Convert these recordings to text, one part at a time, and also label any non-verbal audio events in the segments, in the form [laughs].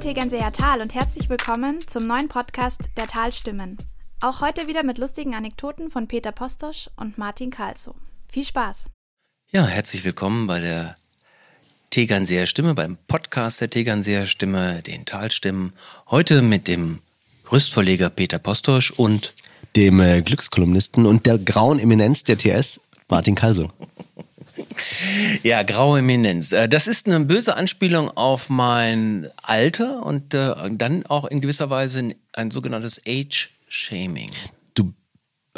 Tegernseer Tal und herzlich willkommen zum neuen Podcast der Talstimmen. Auch heute wieder mit lustigen Anekdoten von Peter Postosch und Martin Kalso. Viel Spaß! Ja, herzlich willkommen bei der Tegernseer Stimme, beim Podcast der Tegernseer Stimme, den Talstimmen. Heute mit dem Rüstverleger Peter Postosch und dem äh, Glückskolumnisten und der grauen Eminenz der TS, Martin Kalso. [laughs] Ja, graue Eminenz. Äh, das ist eine böse Anspielung auf mein Alter und äh, dann auch in gewisser Weise ein sogenanntes Age-Shaming. Du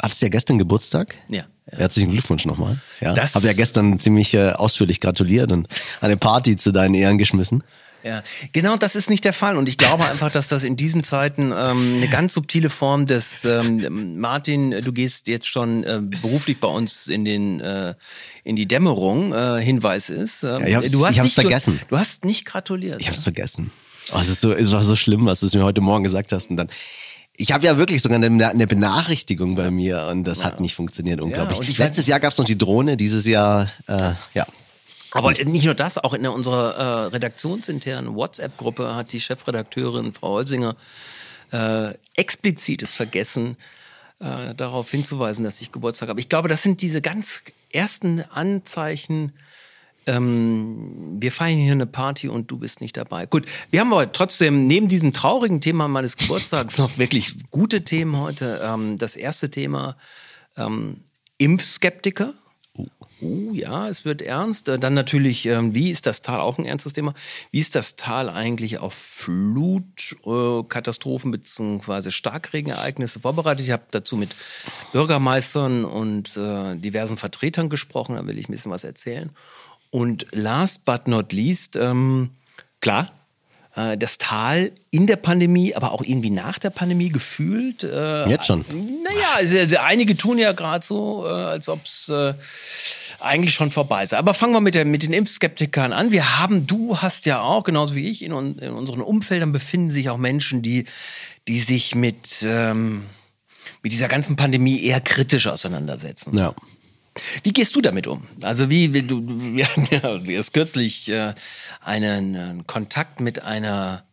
hattest ja gestern Geburtstag. Ja. ja. Herzlichen Glückwunsch nochmal. Ja. Habe ja gestern ziemlich äh, ausführlich gratuliert und eine Party zu deinen Ehren geschmissen. Ja, genau, das ist nicht der Fall. Und ich glaube einfach, dass das in diesen Zeiten ähm, eine ganz subtile Form des ähm, Martin, du gehst jetzt schon äh, beruflich bei uns in den äh, in die Dämmerung äh, Hinweis ist. Ähm, ja, ich hab's, du hast ich hab's nicht, vergessen. Du, du, hast nicht gratuliert. Ich hab's vergessen. Oh, es ist so, es war so schlimm, was du mir heute Morgen gesagt hast. Und dann ich habe ja wirklich sogar eine, eine, Benachrichtigung bei mir und das ja. hat nicht funktioniert, unglaublich. Ja, Letztes Jahr gab's noch die Drohne, dieses Jahr, äh, ja. Aber nicht nur das, auch in unserer äh, redaktionsinternen WhatsApp-Gruppe hat die Chefredakteurin Frau Holsinger äh, explizites vergessen, äh, darauf hinzuweisen, dass ich Geburtstag habe. Ich glaube, das sind diese ganz ersten Anzeichen, ähm, wir feiern hier eine Party und du bist nicht dabei. Gut, wir haben aber trotzdem neben diesem traurigen Thema meines Geburtstags [laughs] noch wirklich gute Themen heute. Ähm, das erste Thema ähm, Impfskeptiker. Uh, ja, es wird ernst. Äh, dann natürlich, ähm, wie ist das Tal, auch ein ernstes Thema, wie ist das Tal eigentlich auf Flutkatastrophen äh, bzw. Starkregenereignisse vorbereitet? Ich habe dazu mit Bürgermeistern und äh, diversen Vertretern gesprochen, da will ich ein bisschen was erzählen. Und last but not least, ähm, klar, äh, das Tal in der Pandemie, aber auch irgendwie nach der Pandemie gefühlt. Äh, Jetzt schon. Naja, also, also einige tun ja gerade so, äh, als ob es äh, eigentlich schon vorbei ist. Aber fangen wir mit, der, mit den Impfskeptikern an. Wir haben, du hast ja auch, genauso wie ich, in, in unseren Umfeldern befinden sich auch Menschen, die, die sich mit, ähm, mit dieser ganzen Pandemie eher kritisch auseinandersetzen. Ja. Wie gehst du damit um? Also wie, wie du, wir hatten [laughs] ja erst kürzlich äh, einen, einen Kontakt mit einer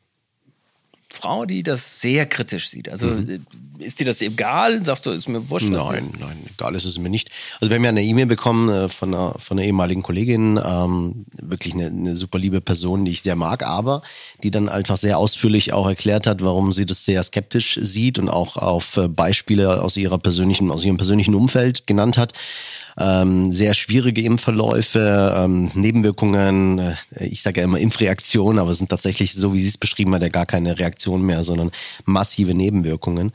Frau, die das sehr kritisch sieht. Also mhm. ist dir das egal? Sagst du, ist mir wurscht? Nein, nein, egal ist es mir nicht. Also wir haben ja eine E-Mail bekommen äh, von, einer, von einer ehemaligen Kollegin, ähm, wirklich eine, eine super liebe Person, die ich sehr mag, aber die dann einfach sehr ausführlich auch erklärt hat, warum sie das sehr skeptisch sieht und auch auf äh, Beispiele aus ihrer persönlichen, aus ihrem persönlichen Umfeld genannt hat ähm, sehr schwierige Impfverläufe, ähm, Nebenwirkungen, äh, ich sage ja immer Impfreaktionen, aber es sind tatsächlich, so wie sie es beschrieben hat, ja gar keine Reaktion mehr, sondern massive Nebenwirkungen.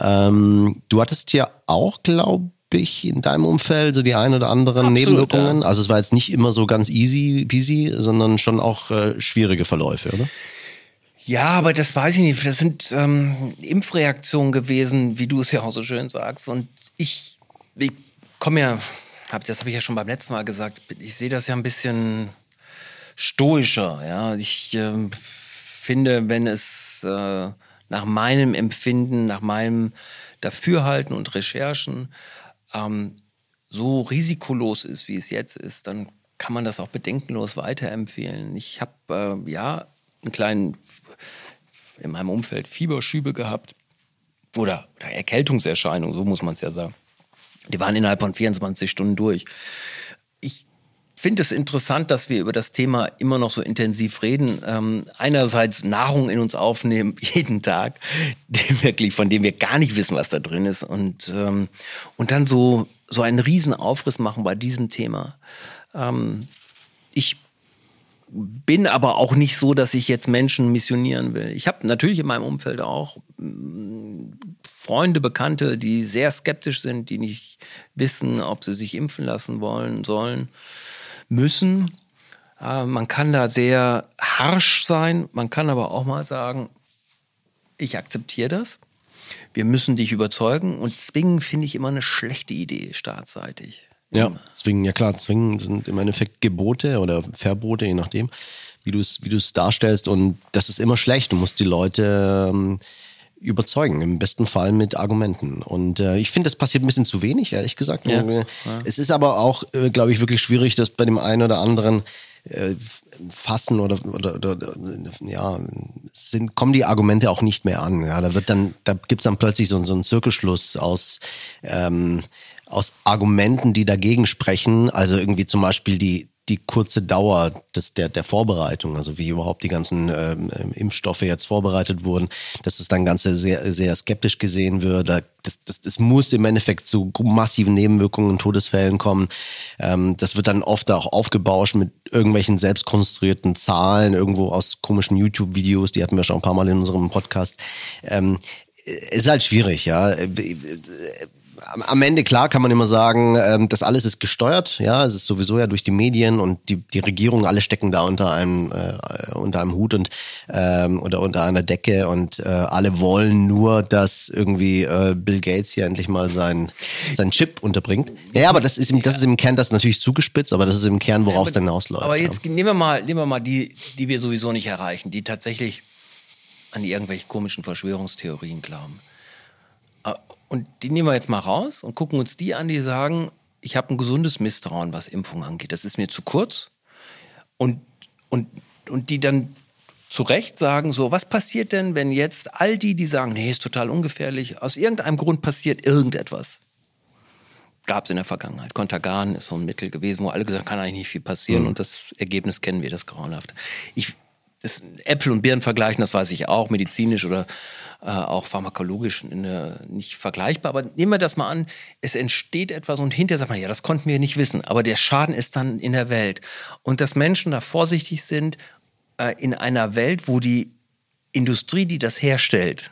Ähm, du hattest ja auch, glaube ich, in deinem Umfeld so die ein oder anderen Absolut, Nebenwirkungen. Ja. Also es war jetzt nicht immer so ganz easy peasy, sondern schon auch äh, schwierige Verläufe, oder? Ja, aber das weiß ich nicht. Das sind ähm, Impfreaktionen gewesen, wie du es ja auch so schön sagst. Und ich, ich komme ja hab, das habe ich ja schon beim letzten Mal gesagt, ich sehe das ja ein bisschen stoischer. Ja, ich äh, finde, wenn es äh, nach meinem Empfinden, nach meinem Dafürhalten und Recherchen ähm, so risikolos ist, wie es jetzt ist, dann kann man das auch bedenkenlos weiterempfehlen. Ich habe äh, ja einen kleinen in meinem Umfeld Fieberschübe gehabt oder, oder Erkältungserscheinungen, so muss man es ja sagen. Die waren innerhalb von 24 Stunden durch. Ich finde es interessant, dass wir über das Thema immer noch so intensiv reden. Ähm, einerseits Nahrung in uns aufnehmen, [laughs] jeden Tag, wirklich, von dem wir gar nicht wissen, was da drin ist. Und, ähm, und dann so, so einen riesen Aufriss machen bei diesem Thema. Ähm, ich bin aber auch nicht so, dass ich jetzt Menschen missionieren will. Ich habe natürlich in meinem Umfeld auch mm, Freunde, Bekannte, die sehr skeptisch sind, die nicht wissen, ob sie sich impfen lassen wollen, sollen, müssen. Äh, man kann da sehr harsh sein, man kann aber auch mal sagen, ich akzeptiere das. Wir müssen dich überzeugen und zwingen finde ich immer eine schlechte Idee staatsseitig. Ja, zwingen, ja klar, zwingen sind im Endeffekt Gebote oder Verbote, je nachdem, wie du es wie du es darstellst. Und das ist immer schlecht. Du musst die Leute ähm, überzeugen, im besten Fall mit Argumenten. Und äh, ich finde, das passiert ein bisschen zu wenig, ehrlich gesagt. Ja. Ja. Es ist aber auch, äh, glaube ich, wirklich schwierig, das bei dem einen oder anderen äh, fassen oder, oder, oder, oder ja, sind, kommen die Argumente auch nicht mehr an. Ja, da wird dann, da gibt's dann plötzlich so, so einen Zirkelschluss aus ähm, aus Argumenten, die dagegen sprechen. Also irgendwie zum Beispiel die, die kurze Dauer des, der, der Vorbereitung, also wie überhaupt die ganzen ähm, Impfstoffe jetzt vorbereitet wurden, dass das dann Ganze sehr, sehr skeptisch gesehen wird. Das, das, das muss im Endeffekt zu massiven Nebenwirkungen und Todesfällen kommen. Ähm, das wird dann oft auch aufgebauscht mit irgendwelchen selbstkonstruierten Zahlen, irgendwo aus komischen YouTube-Videos, die hatten wir schon ein paar Mal in unserem Podcast. Ähm, ist halt schwierig, ja am Ende klar kann man immer sagen, ähm, das alles ist gesteuert. Ja, es ist sowieso ja durch die Medien und die, die Regierung, alle stecken da unter einem äh, unter einem Hut und ähm, oder unter einer Decke und äh, alle wollen nur, dass irgendwie äh, Bill Gates hier endlich mal sein sein Chip unterbringt. Ja, aber das ist im, das ist im Kern das natürlich zugespitzt, aber das ist im Kern, worauf es dann hinausläuft. Aber jetzt ja. nehmen wir mal nehmen wir mal die, die wir sowieso nicht erreichen, die tatsächlich an irgendwelche komischen Verschwörungstheorien glauben. Und die nehmen wir jetzt mal raus und gucken uns die an, die sagen, ich habe ein gesundes Misstrauen, was Impfung angeht. Das ist mir zu kurz. Und, und, und die dann zu Recht sagen, so, was passiert denn, wenn jetzt all die, die sagen, nee, ist total ungefährlich, aus irgendeinem Grund passiert irgendetwas. Gab es in der Vergangenheit. Kontergan ist so ein Mittel gewesen, wo alle gesagt haben, kann eigentlich nicht viel passieren. Mhm. Und das Ergebnis kennen wir, das grauenhaft. Ich, das Äpfel und Birnen vergleichen, das weiß ich auch, medizinisch oder äh, auch pharmakologisch eine, nicht vergleichbar. Aber nehmen wir das mal an, es entsteht etwas und hinterher sagt man, ja, das konnten wir nicht wissen. Aber der Schaden ist dann in der Welt. Und dass Menschen da vorsichtig sind äh, in einer Welt, wo die Industrie, die das herstellt,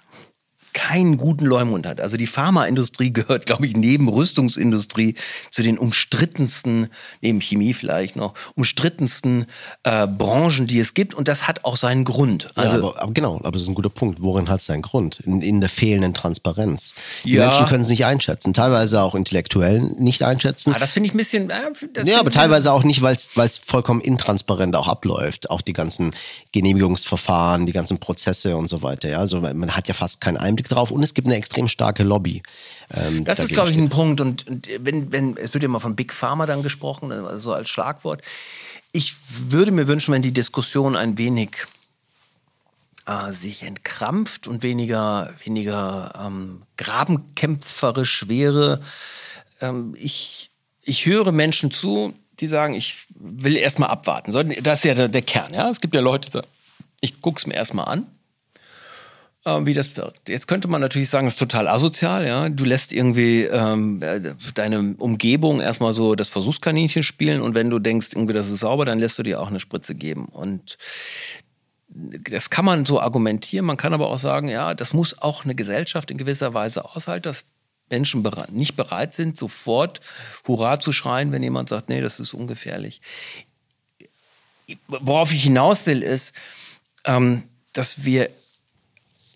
keinen guten Leumund hat. Also die Pharmaindustrie [laughs] gehört, glaube ich, neben Rüstungsindustrie zu den umstrittensten, neben Chemie vielleicht noch, umstrittensten äh, Branchen, die es gibt. Und das hat auch seinen Grund. Also, ja, aber, aber genau, aber das ist ein guter Punkt. Worin hat es seinen Grund? In, in, der fehlenden Transparenz. Die ja. Menschen können es nicht einschätzen, teilweise auch intellektuell nicht einschätzen. Ah, das finde ich ein bisschen. Äh, ja, aber teilweise auch nicht, weil es vollkommen intransparent auch abläuft. Auch die ganzen Genehmigungsverfahren, die ganzen Prozesse und so weiter. Ja, also man hat ja fast keinen Einblick drauf und es gibt eine extrem starke Lobby. Ähm, das ist, glaube ich, ein Punkt. Und, und, wenn, wenn, es wird ja immer von Big Pharma dann gesprochen, also so als Schlagwort. Ich würde mir wünschen, wenn die Diskussion ein wenig äh, sich entkrampft und weniger, weniger ähm, grabenkämpferisch wäre. Ähm, ich, ich höre Menschen zu, die sagen, ich will erstmal abwarten. Das ist ja der, der Kern. Ja? Es gibt ja Leute, die sagen, ich gucke es mir erstmal an äh, wie das wirkt. Jetzt könnte man natürlich sagen, es ist total asozial, ja. Du lässt irgendwie ähm, deine Umgebung erstmal so das Versuchskaninchen spielen und wenn du denkst, irgendwie das ist sauber, dann lässt du dir auch eine Spritze geben. Und das kann man so argumentieren, man kann aber auch sagen, ja, das muss auch eine Gesellschaft in gewisser Weise aushalten, dass Menschen nicht bereit sind, sofort Hurra zu schreien, wenn jemand sagt, nee, das ist ungefährlich. Worauf ich hinaus will, ist, ähm, dass wir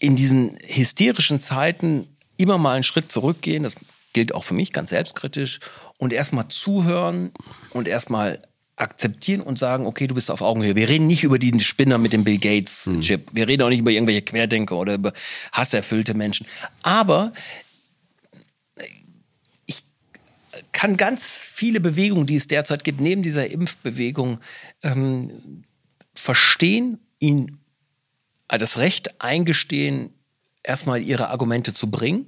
in diesen hysterischen Zeiten immer mal einen Schritt zurückgehen, das gilt auch für mich ganz selbstkritisch, und erstmal zuhören und erstmal akzeptieren und sagen, okay, du bist auf Augenhöhe. Wir reden nicht über den Spinner mit dem Bill Gates hm. Chip. Wir reden auch nicht über irgendwelche Querdenker oder über hasserfüllte Menschen. Aber ich kann ganz viele Bewegungen, die es derzeit gibt, neben dieser Impfbewegung, ähm, verstehen, ihnen das Recht eingestehen, erstmal ihre Argumente zu bringen.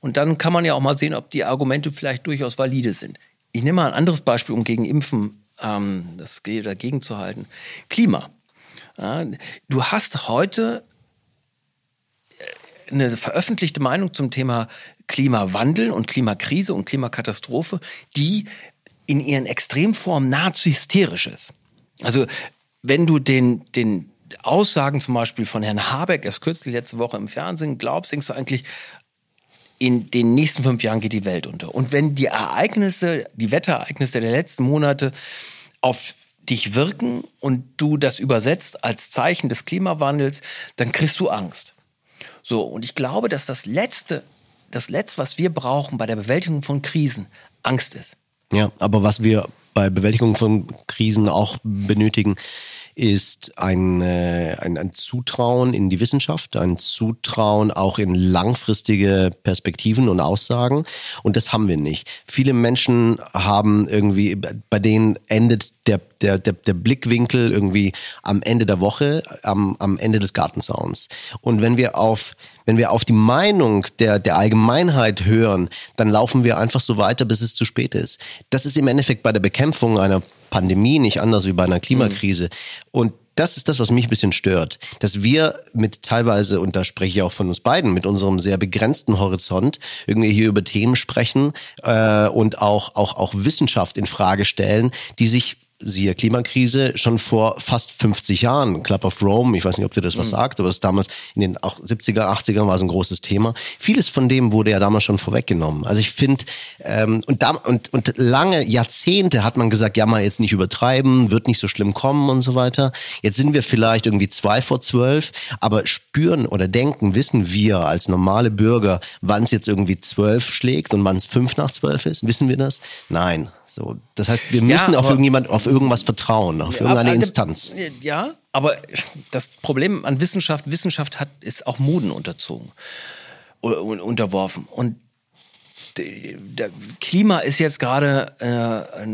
Und dann kann man ja auch mal sehen, ob die Argumente vielleicht durchaus valide sind. Ich nehme mal ein anderes Beispiel, um gegen Impfen ähm, das dagegen zu halten. Klima. Ja, du hast heute äh, eine veröffentlichte Meinung zum Thema Klimawandel und Klimakrise und Klimakatastrophe, die in ihren Extremformen nahezu hysterisch ist. Also wenn du den, den Aussagen zum Beispiel von Herrn Habeck erst kürzlich letzte Woche im Fernsehen glaubst, denkst du eigentlich, in den nächsten fünf Jahren geht die Welt unter. Und wenn die Ereignisse, die Wetterereignisse der letzten Monate auf dich wirken und du das übersetzt als Zeichen des Klimawandels, dann kriegst du Angst. So, und ich glaube, dass das Letzte, das Letzte, was wir brauchen bei der Bewältigung von Krisen, Angst ist. Ja, aber was wir bei Bewältigung von Krisen auch benötigen, ist ein, äh, ein, ein Zutrauen in die Wissenschaft, ein Zutrauen auch in langfristige Perspektiven und Aussagen. Und das haben wir nicht. Viele Menschen haben irgendwie, bei denen endet der, der, der, der Blickwinkel irgendwie am Ende der Woche, am, am Ende des Gartensauns. Und wenn wir auf, wenn wir auf die Meinung der, der Allgemeinheit hören, dann laufen wir einfach so weiter, bis es zu spät ist. Das ist im Endeffekt bei der Bekämpfung einer Pandemie nicht anders wie bei einer Klimakrise. Mhm. Und das ist das, was mich ein bisschen stört, dass wir mit teilweise, und da spreche ich auch von uns beiden, mit unserem sehr begrenzten Horizont irgendwie hier über Themen sprechen äh, und auch, auch, auch Wissenschaft in Frage stellen, die sich siehe Klimakrise, schon vor fast 50 Jahren. Club of Rome, ich weiß nicht, ob dir das was mhm. sagt, aber es damals in den 70er, 80er war es ein großes Thema. Vieles von dem wurde ja damals schon vorweggenommen. Also ich finde, ähm, und, da, und, und lange Jahrzehnte hat man gesagt, ja mal jetzt nicht übertreiben, wird nicht so schlimm kommen und so weiter. Jetzt sind wir vielleicht irgendwie zwei vor zwölf, aber spüren oder denken, wissen wir als normale Bürger, wann es jetzt irgendwie zwölf schlägt und wann es fünf nach zwölf ist? Wissen wir das? Nein. So, das heißt, wir müssen ja, auf irgendjemand, auf irgendwas vertrauen, auf irgendeine Instanz. Ja, aber das Problem an Wissenschaft, Wissenschaft hat, ist auch Moden unterzogen, unterworfen. Und der Klima ist jetzt gerade äh,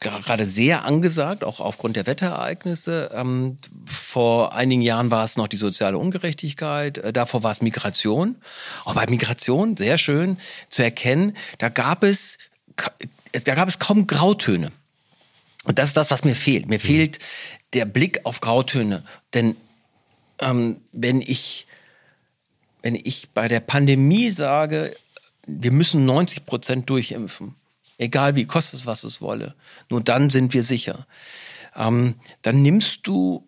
gerade sehr angesagt, auch aufgrund der Wetterereignisse. Ähm, vor einigen Jahren war es noch die soziale Ungerechtigkeit, äh, davor war es Migration. Auch bei Migration, sehr schön zu erkennen, da gab es da gab es kaum Grautöne. Und das ist das, was mir fehlt. Mir mhm. fehlt der Blick auf Grautöne. Denn ähm, wenn ich wenn ich bei der Pandemie sage, wir müssen 90 Prozent durchimpfen, egal wie kostet es, was es wolle, nur dann sind wir sicher. Ähm, dann nimmst du,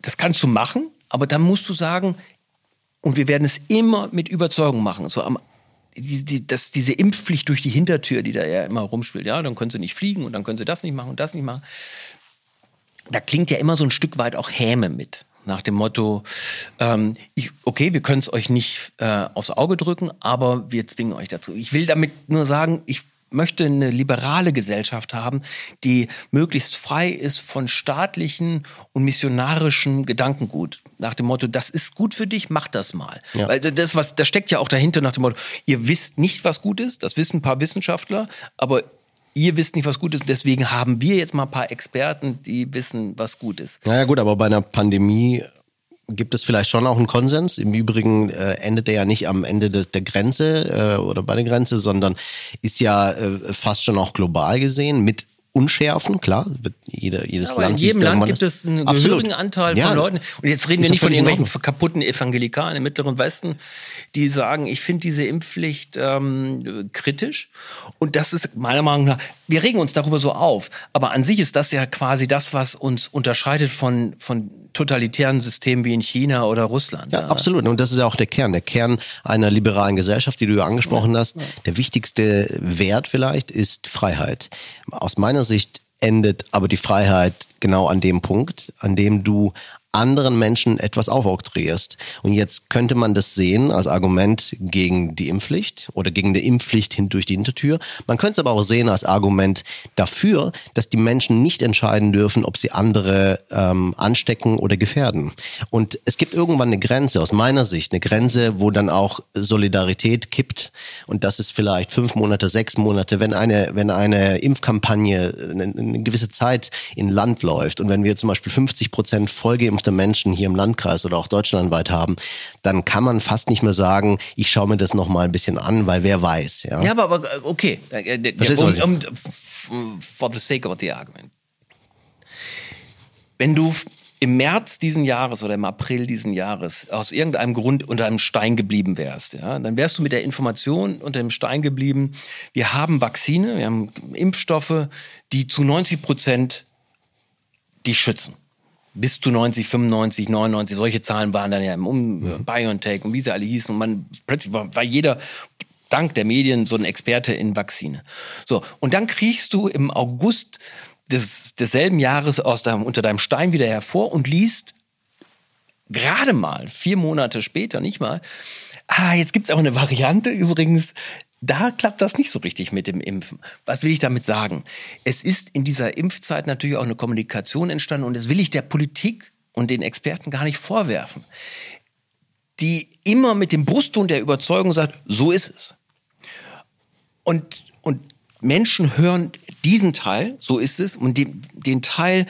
das kannst du machen, aber dann musst du sagen, und wir werden es immer mit Überzeugung machen. So am die, die, das, diese Impfpflicht durch die Hintertür, die da ja immer rumspielt, ja, dann können sie nicht fliegen und dann können sie das nicht machen und das nicht machen. Da klingt ja immer so ein Stück weit auch Häme mit. Nach dem Motto, ähm, ich, okay, wir können es euch nicht äh, aufs Auge drücken, aber wir zwingen euch dazu. Ich will damit nur sagen, ich möchte eine liberale Gesellschaft haben, die möglichst frei ist von staatlichen und missionarischen Gedankengut. Nach dem Motto, das ist gut für dich, mach das mal. Ja. Weil das, was, da steckt ja auch dahinter nach dem Motto, ihr wisst nicht, was gut ist, das wissen ein paar Wissenschaftler, aber ihr wisst nicht, was gut ist. Deswegen haben wir jetzt mal ein paar Experten, die wissen, was gut ist. Naja gut, aber bei einer Pandemie gibt es vielleicht schon auch einen Konsens. Im Übrigen äh, endet er ja nicht am Ende des, der Grenze äh, oder bei der Grenze, sondern ist ja äh, fast schon auch global gesehen mit Unschärfen, klar, jeder, jedes ja, Land. In jedem Land gibt es einen gehörigen Anteil ja, von Leuten. Und jetzt reden wir nicht von irgendwelchen kaputten Evangelikalen im Mittleren Westen, die sagen, ich finde diese Impfpflicht ähm, kritisch. Und das ist meiner Meinung nach, wir regen uns darüber so auf. Aber an sich ist das ja quasi das, was uns unterscheidet von, von totalitären Systemen wie in China oder Russland. Ja, ja, absolut. Und das ist ja auch der Kern. Der Kern einer liberalen Gesellschaft, die du ja angesprochen hast. Der wichtigste Wert vielleicht ist Freiheit. Aus meiner Sicht endet aber die Freiheit genau an dem Punkt, an dem du anderen Menschen etwas aufoktroyierst. Und jetzt könnte man das sehen als Argument gegen die Impfpflicht oder gegen die Impfpflicht hin durch die Hintertür. Man könnte es aber auch sehen als Argument dafür, dass die Menschen nicht entscheiden dürfen, ob sie andere ähm, anstecken oder gefährden. Und es gibt irgendwann eine Grenze, aus meiner Sicht, eine Grenze, wo dann auch Solidarität kippt. Und das ist vielleicht fünf Monate, sechs Monate, wenn eine, wenn eine Impfkampagne eine, eine gewisse Zeit in Land läuft und wenn wir zum Beispiel 50 Prozent vollgeimpft geimpfte Menschen hier im Landkreis oder auch deutschlandweit haben, dann kann man fast nicht mehr sagen, ich schaue mir das noch mal ein bisschen an, weil wer weiß. Ja, ja aber, aber okay. Äh, ja, um, um, for the sake of the argument. Wenn du im März diesen Jahres oder im April diesen Jahres aus irgendeinem Grund unter einem Stein geblieben wärst, ja, dann wärst du mit der Information unter dem Stein geblieben, wir haben Vakzine, wir haben Impfstoffe, die zu 90 Prozent die schützen bis zu 90, 95, 99, solche Zahlen waren dann ja im um ja. BioNTech und wie sie alle hießen. Und man plötzlich war, war jeder dank der Medien so ein Experte in Vakzine. So, und dann kriegst du im August des, desselben Jahres aus deinem, unter deinem Stein wieder hervor und liest gerade mal, vier Monate später, nicht mal, ah, jetzt gibt's auch eine Variante übrigens, da klappt das nicht so richtig mit dem Impfen. Was will ich damit sagen? Es ist in dieser Impfzeit natürlich auch eine Kommunikation entstanden und das will ich der Politik und den Experten gar nicht vorwerfen, die immer mit dem Brustton der Überzeugung sagt, so ist es. Und, und Menschen hören diesen Teil, so ist es, und den, den Teil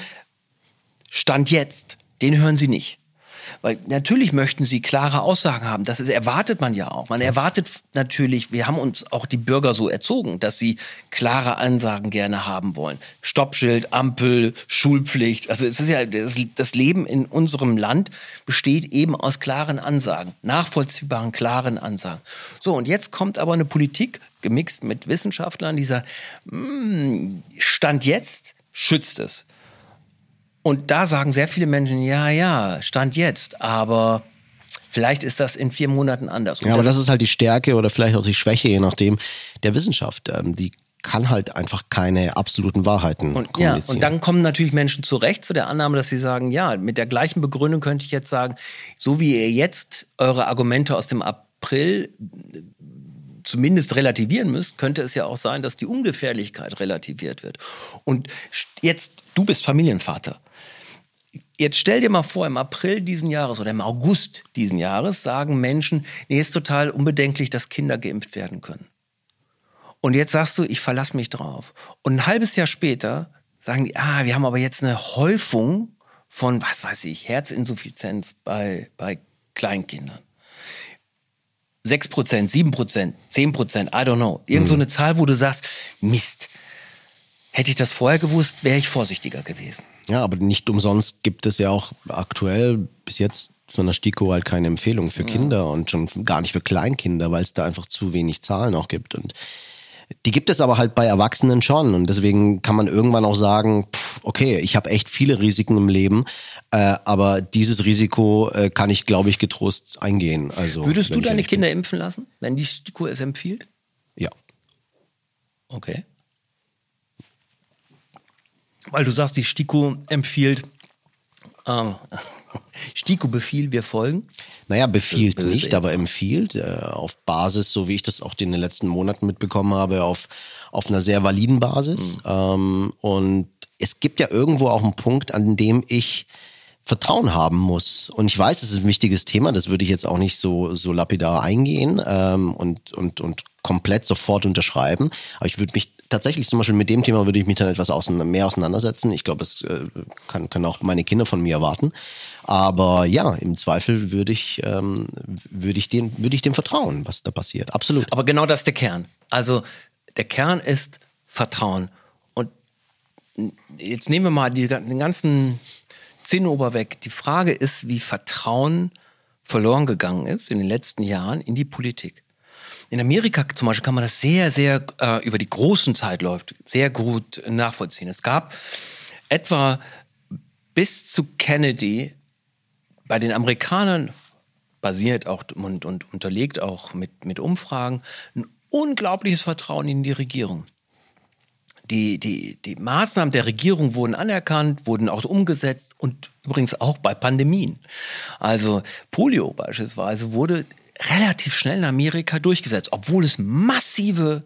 Stand jetzt, den hören sie nicht. Weil natürlich möchten sie klare Aussagen haben. Das ist, erwartet man ja auch. Man erwartet natürlich, wir haben uns auch die Bürger so erzogen, dass sie klare Ansagen gerne haben wollen. Stoppschild, Ampel, Schulpflicht. Also es ist ja, das, das Leben in unserem Land besteht eben aus klaren Ansagen, nachvollziehbaren, klaren Ansagen. So, und jetzt kommt aber eine Politik, gemixt mit Wissenschaftlern, die sagt, hm, Stand jetzt schützt es. Und da sagen sehr viele Menschen, ja, ja, Stand jetzt, aber vielleicht ist das in vier Monaten anders. Und ja, aber das, das ist halt die Stärke oder vielleicht auch die Schwäche, je nachdem, der Wissenschaft. Ähm, die kann halt einfach keine absoluten Wahrheiten und, kommunizieren. Ja, und dann kommen natürlich Menschen zurecht zu der Annahme, dass sie sagen, ja, mit der gleichen Begründung könnte ich jetzt sagen, so wie ihr jetzt eure Argumente aus dem April zumindest relativieren müsst, könnte es ja auch sein, dass die Ungefährlichkeit relativiert wird. Und jetzt, du bist Familienvater. Jetzt stell dir mal vor, im April diesen Jahres oder im August diesen Jahres sagen Menschen, nee, ist total unbedenklich, dass Kinder geimpft werden können. Und jetzt sagst du, ich verlasse mich drauf. Und ein halbes Jahr später sagen die, ah, wir haben aber jetzt eine Häufung von, was weiß ich, Herzinsuffizienz bei, bei Kleinkindern. 6 Prozent, 7 Prozent, 10 Prozent, I don't know. Irgend so mhm. eine Zahl, wo du sagst, Mist, hätte ich das vorher gewusst, wäre ich vorsichtiger gewesen. Ja, aber nicht umsonst gibt es ja auch aktuell bis jetzt von der STIKO halt keine Empfehlung für Kinder ja. und schon gar nicht für Kleinkinder, weil es da einfach zu wenig Zahlen auch gibt. Und die gibt es aber halt bei Erwachsenen schon. Und deswegen kann man irgendwann auch sagen, pff, okay, ich habe echt viele Risiken im Leben, äh, aber dieses Risiko äh, kann ich, glaube ich, getrost eingehen. Also, Würdest du deine Kinder bin. impfen lassen, wenn die STIKO es empfiehlt? Ja. Okay weil du sagst, die STIKO empfiehlt, ähm, STIKO befiehlt, wir folgen. Naja, befiehlt nicht, aber empfiehlt äh, auf Basis, so wie ich das auch in den letzten Monaten mitbekommen habe, auf, auf einer sehr validen Basis. Mhm. Ähm, und es gibt ja irgendwo auch einen Punkt, an dem ich Vertrauen haben muss. Und ich weiß, es ist ein wichtiges Thema, das würde ich jetzt auch nicht so, so lapidar eingehen ähm, und, und, und komplett sofort unterschreiben. Aber ich würde mich tatsächlich zum Beispiel mit dem Thema würde ich mich dann etwas auseinander, mehr auseinandersetzen. Ich glaube, es äh, kann, können auch meine Kinder von mir erwarten. Aber ja, im Zweifel würde ich, ähm, würde ich, den, würde ich dem vertrauen, was da passiert. Absolut. Aber genau das ist der Kern. Also der Kern ist Vertrauen. Und jetzt nehmen wir mal die, den ganzen Zinnober weg. Die Frage ist, wie Vertrauen verloren gegangen ist in den letzten Jahren in die Politik. In Amerika zum Beispiel kann man das sehr, sehr äh, über die großen Zeitläufe sehr gut nachvollziehen. Es gab etwa bis zu Kennedy bei den Amerikanern basiert auch und, und unterlegt auch mit, mit Umfragen ein unglaubliches Vertrauen in die Regierung. Die, die, die Maßnahmen der Regierung wurden anerkannt, wurden auch umgesetzt und übrigens auch bei Pandemien. Also Polio beispielsweise wurde relativ schnell in Amerika durchgesetzt, obwohl es massive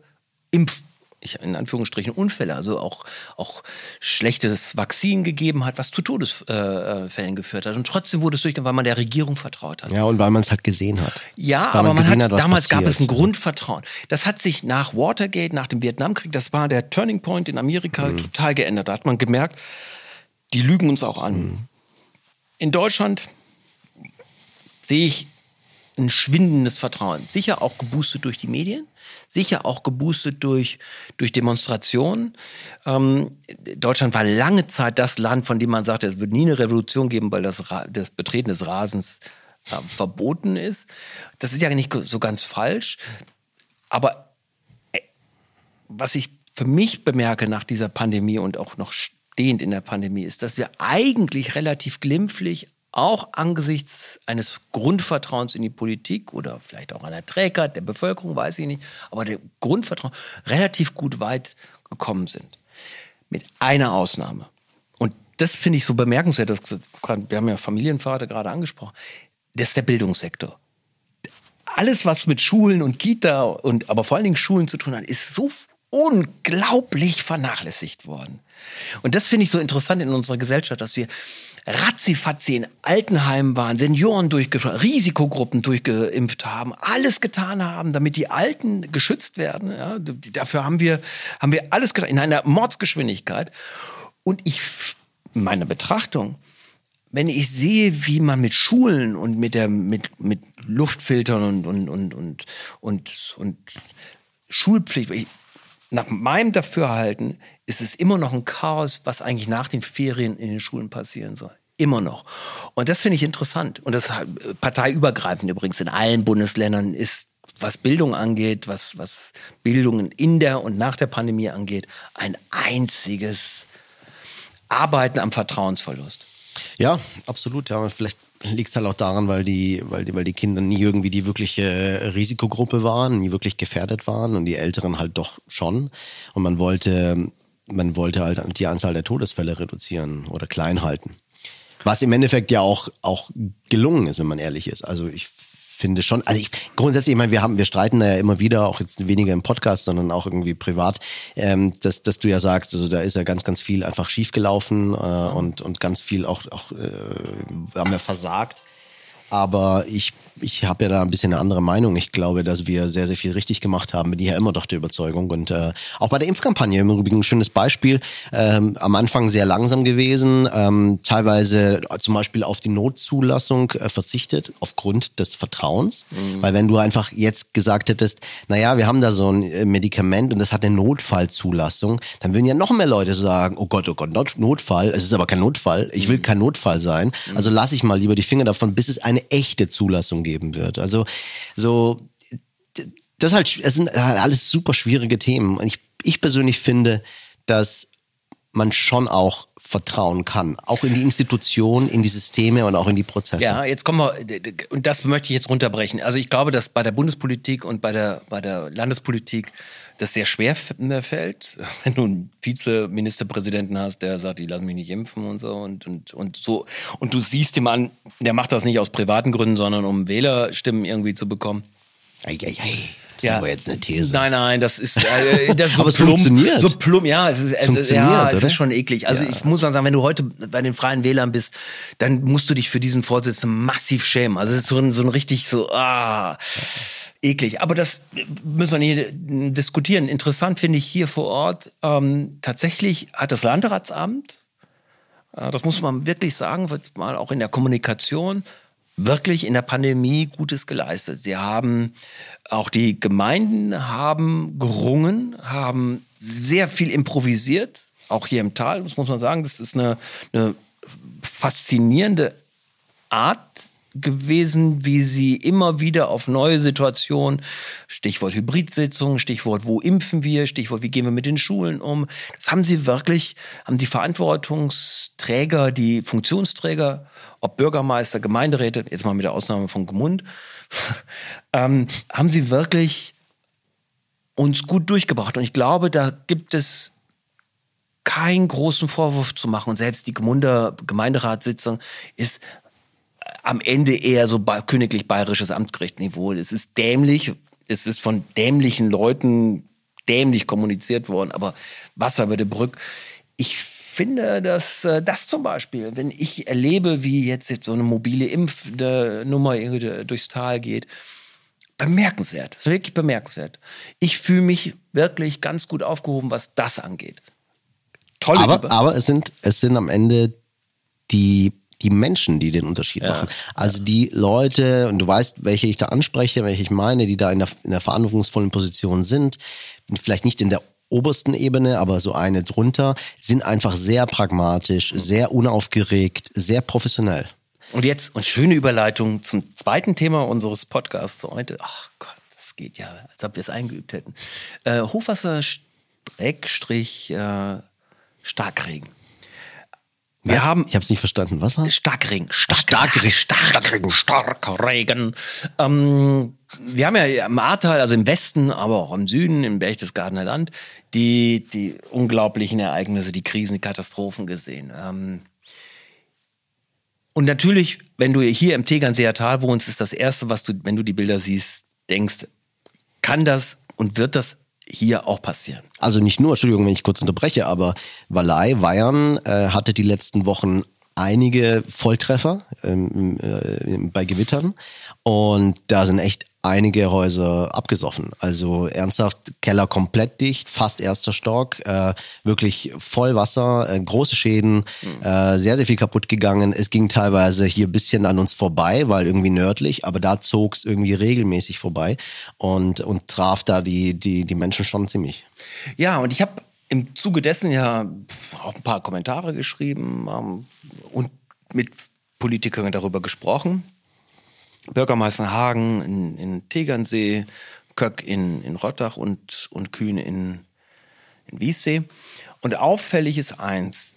Impf ich, in Anführungsstrichen Unfälle, also auch, auch schlechtes Vakzin gegeben hat, was zu Todesfällen geführt hat. Und trotzdem wurde es durch, weil man der Regierung vertraut hat. Ja, und weil man es halt gesehen hat. Ja, weil aber man, man hat, hat damals passiert. gab es ein Grundvertrauen. Das hat sich nach Watergate, nach dem Vietnamkrieg, das war der Turning Point in Amerika, mhm. total geändert. Da hat man gemerkt, die lügen uns auch an. Mhm. In Deutschland sehe ich ein schwindendes Vertrauen. Sicher auch geboostet durch die Medien, sicher auch geboostet durch, durch Demonstrationen. Ähm, Deutschland war lange Zeit das Land, von dem man sagte, es wird nie eine Revolution geben, weil das, das Betreten des Rasens äh, verboten ist. Das ist ja nicht so ganz falsch. Aber äh, was ich für mich bemerke nach dieser Pandemie und auch noch stehend in der Pandemie, ist, dass wir eigentlich relativ glimpflich auch angesichts eines Grundvertrauens in die Politik oder vielleicht auch einer Trägheit der Bevölkerung, weiß ich nicht, aber der Grundvertrauen relativ gut weit gekommen sind. Mit einer Ausnahme. Und das finde ich so bemerkenswert. wir haben ja Familienvater gerade angesprochen. Das ist der Bildungssektor. alles, was mit Schulen und Kita und aber vor allen Dingen Schulen zu tun hat, ist so unglaublich vernachlässigt worden. Und das finde ich so interessant in unserer Gesellschaft, dass wir ratzifatzi in Altenheimen waren, Senioren durchgeführt, Risikogruppen durchgeimpft haben, alles getan haben, damit die Alten geschützt werden. Ja, dafür haben wir, haben wir alles getan, in einer Mordsgeschwindigkeit. Und ich, meine Betrachtung, wenn ich sehe, wie man mit Schulen und mit der mit mit Luftfiltern und und und und und, und Schulpflicht, nach meinem Dafürhalten ist es immer noch ein Chaos, was eigentlich nach den Ferien in den Schulen passieren soll. Immer noch. Und das finde ich interessant. Und das parteiübergreifend übrigens in allen Bundesländern ist, was Bildung angeht, was, was Bildung in der und nach der Pandemie angeht, ein einziges Arbeiten am Vertrauensverlust. Ja, absolut. Ja, vielleicht liegt es halt auch daran, weil die, weil die, weil die Kinder nie irgendwie die wirkliche Risikogruppe waren, nie wirklich gefährdet waren und die Älteren halt doch schon. Und man wollte, man wollte halt die Anzahl der Todesfälle reduzieren oder klein halten. Was im Endeffekt ja auch, auch gelungen ist, wenn man ehrlich ist. Also ich finde schon, also ich grundsätzlich, ich meine, wir haben, wir streiten da ja immer wieder, auch jetzt weniger im Podcast, sondern auch irgendwie privat, ähm, dass, dass du ja sagst, also da ist ja ganz, ganz viel einfach schiefgelaufen äh, und, und ganz viel auch, auch äh, haben wir versagt. Aber ich, ich habe ja da ein bisschen eine andere Meinung. Ich glaube, dass wir sehr, sehr viel richtig gemacht haben. Bin ich ja immer doch der Überzeugung. Und äh, auch bei der Impfkampagne im Übrigen ein schönes Beispiel. Ähm, am Anfang sehr langsam gewesen, ähm, teilweise zum Beispiel auf die Notzulassung äh, verzichtet, aufgrund des Vertrauens. Mhm. Weil wenn du einfach jetzt gesagt hättest, naja, wir haben da so ein äh, Medikament und das hat eine Notfallzulassung, dann würden ja noch mehr Leute sagen, oh Gott, oh Gott, Notfall, es ist aber kein Notfall, ich will mhm. kein Notfall sein. Mhm. Also lasse ich mal lieber die Finger davon, bis es eine echte Zulassung geben wird. Also so, das halt, es sind alles super schwierige Themen. Und ich, ich persönlich finde, dass man schon auch vertrauen kann. Auch in die Institutionen, in die Systeme und auch in die Prozesse. Ja, jetzt kommen wir, und das möchte ich jetzt runterbrechen. Also ich glaube, dass bei der Bundespolitik und bei der, bei der Landespolitik das sehr schwer fällt, [laughs] wenn du einen Vizeministerpräsidenten hast, der sagt, ich lasse mich nicht impfen und so und, und, und so. Und du siehst dem an, der macht das nicht aus privaten Gründen, sondern um Wählerstimmen irgendwie zu bekommen. Ei, ei, ei. Das ja. ist aber jetzt eine These. Nein, nein, das ist, äh, [laughs] das ist so aber plump, es funktioniert. So plump, ja, es ist, es funktioniert, ja, es ist schon eklig. Also ja. ich muss sagen, wenn du heute bei den Freien Wählern bist, dann musst du dich für diesen Vorsitzenden massiv schämen. Also es ist so ein, so ein richtig so, ah eklig. Aber das müssen wir nicht diskutieren. Interessant finde ich hier vor Ort, ähm, tatsächlich hat das Landratsamt, äh, das muss man wirklich sagen, wird mal auch in der Kommunikation, wirklich in der Pandemie Gutes geleistet. Sie haben, auch die Gemeinden haben gerungen, haben sehr viel improvisiert, auch hier im Tal, das muss man sagen. Das ist eine, eine faszinierende Art gewesen, wie sie immer wieder auf neue Situationen, Stichwort Hybridsitzungen, Stichwort wo impfen wir, Stichwort wie gehen wir mit den Schulen um, das haben sie wirklich, haben die Verantwortungsträger, die Funktionsträger, ob Bürgermeister, Gemeinderäte, jetzt mal mit der Ausnahme von Gemund, [laughs] ähm, haben sie wirklich uns gut durchgebracht. Und ich glaube, da gibt es keinen großen Vorwurf zu machen. Und selbst die Gemunder Gemeinderatssitzung ist am Ende eher so königlich bayerisches Amtsgerichtniveau. Es ist dämlich, es ist von dämlichen Leuten dämlich kommuniziert worden, aber Wasser über die Brücke. Ich finde, dass äh, das zum Beispiel, wenn ich erlebe, wie jetzt so eine mobile Impfnummer durchs Tal geht, bemerkenswert, wirklich bemerkenswert. Ich fühle mich wirklich ganz gut aufgehoben, was das angeht. Tolle aber, aber es sind es sind am Ende die die Menschen, die den Unterschied ja. machen. Also die Leute, und du weißt, welche ich da anspreche, welche ich meine, die da in der, in der verantwortungsvollen Position sind, vielleicht nicht in der obersten Ebene, aber so eine drunter, sind einfach sehr pragmatisch, sehr unaufgeregt, sehr professionell. Und jetzt, und schöne Überleitung zum zweiten Thema unseres Podcasts heute. Ach Gott, das geht ja, als ob wir es eingeübt hätten. Äh, Hochwasser, Streckstrich, äh, Starkregen. Wir Was? haben, ich habe es nicht verstanden. Was war? Starkregen, Starkregen, Starkregen, Starkregen. Ähm, wir haben ja im Ahrtal, also im Westen, aber auch im Süden, im Berchtesgadener Land, die die unglaublichen Ereignisse, die Krisen, die Katastrophen gesehen. Ähm, und natürlich, wenn du hier im Tegernseer Tal wohnst, ist das erste, was du, wenn du die Bilder siehst, denkst, kann das und wird das hier auch passieren? Also nicht nur, Entschuldigung, wenn ich kurz unterbreche, aber Wallei, Weyern äh, hatte die letzten Wochen einige Volltreffer ähm, äh, bei Gewittern und da sind echt einige Häuser abgesoffen. Also ernsthaft, Keller komplett dicht, fast erster Stock, äh, wirklich voll Wasser, äh, große Schäden, mhm. äh, sehr, sehr viel kaputt gegangen. Es ging teilweise hier ein bisschen an uns vorbei, weil irgendwie nördlich, aber da zog es irgendwie regelmäßig vorbei und, und traf da die, die, die Menschen schon ziemlich. Ja, und ich habe im Zuge dessen ja auch ein paar Kommentare geschrieben ähm, und mit Politikern darüber gesprochen. Bürgermeister Hagen in, in Tegernsee, Köck in, in Rottach und, und Kühn in, in Wiessee. Und auffällig ist eins,